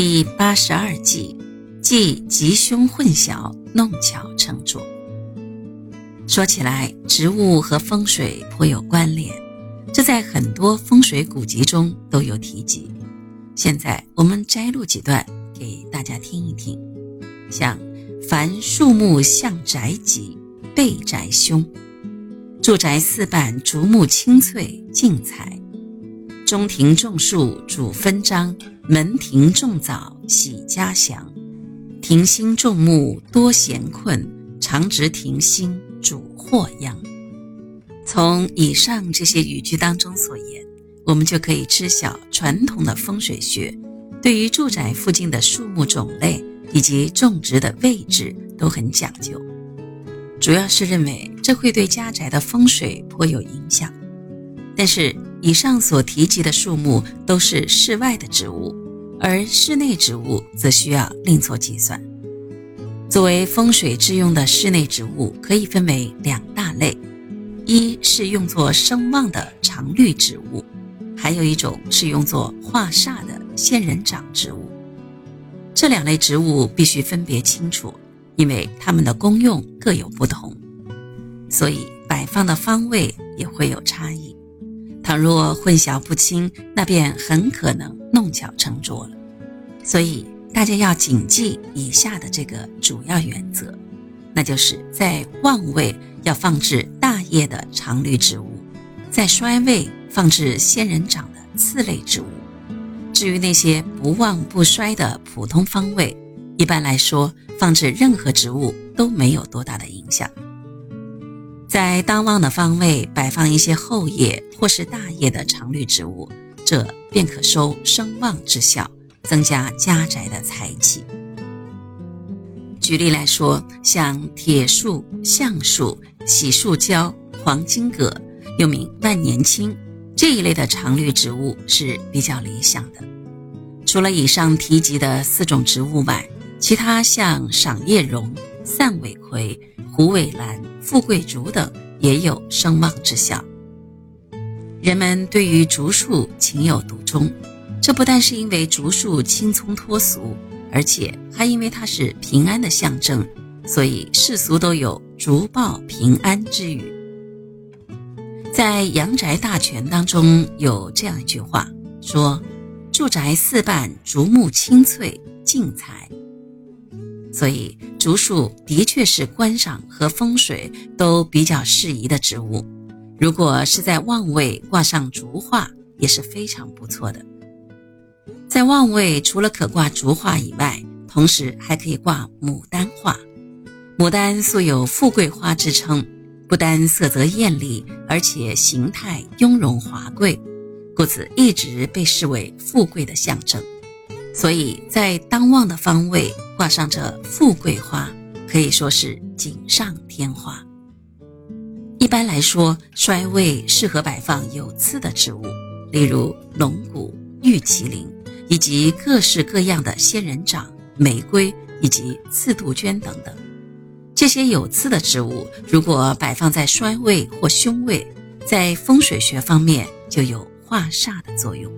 第八十二计，忌吉凶混淆，弄巧成拙。说起来，植物和风水颇有关联，这在很多风水古籍中都有提及。现在我们摘录几段给大家听一听，像凡树木向宅吉，背宅凶；住宅四半竹木青翠，进财；中庭种树主分章。门庭种枣喜家祥，庭心种木多闲困，常植庭心主祸殃。从以上这些语句当中所言，我们就可以知晓传统的风水学对于住宅附近的树木种类以及种植的位置都很讲究，主要是认为这会对家宅的风水颇有影响。但是以上所提及的树木都是室外的植物。而室内植物则需要另做计算。作为风水之用的室内植物，可以分为两大类：一是用作生旺的常绿植物，还有一种是用作化煞的仙人掌植物。这两类植物必须分别清楚，因为它们的功用各有不同，所以摆放的方位也会有差异。倘若混淆不清，那便很可能弄巧成拙了。所以大家要谨记以下的这个主要原则，那就是在旺位要放置大叶的常绿植物，在衰位放置仙人掌的刺类植物。至于那些不旺不衰的普通方位，一般来说放置任何植物都没有多大的影响。在当旺的方位摆放一些厚叶或是大叶的常绿植物，这便可收声旺之效，增加家宅的财气。举例来说，像铁树、橡树、洗树椒、黄金葛，又名万年青这一类的常绿植物是比较理想的。除了以上提及的四种植物外，其他像赏叶榕、散尾葵。虎尾兰、富贵竹等也有声望之效。人们对于竹树情有独钟，这不但是因为竹树青葱脱俗，而且还因为它是平安的象征，所以世俗都有“竹报平安”之语。在《阳宅大全》当中有这样一句话，说：“住宅四半竹木青翠，进财。”所以，竹树的确是观赏和风水都比较适宜的植物。如果是在旺位挂上竹画，也是非常不错的。在旺位除了可挂竹画以外，同时还可以挂牡丹画。牡丹素有富贵花之称，不单色泽艳丽，而且形态雍容华贵，故此一直被视为富贵的象征。所以在当旺的方位挂上这富贵花，可以说是锦上添花。一般来说，衰位适合摆放有刺的植物，例如龙骨、玉麒麟，以及各式各样的仙人掌、玫瑰以及刺杜鹃等等。这些有刺的植物，如果摆放在衰位或凶位，在风水学方面就有化煞的作用。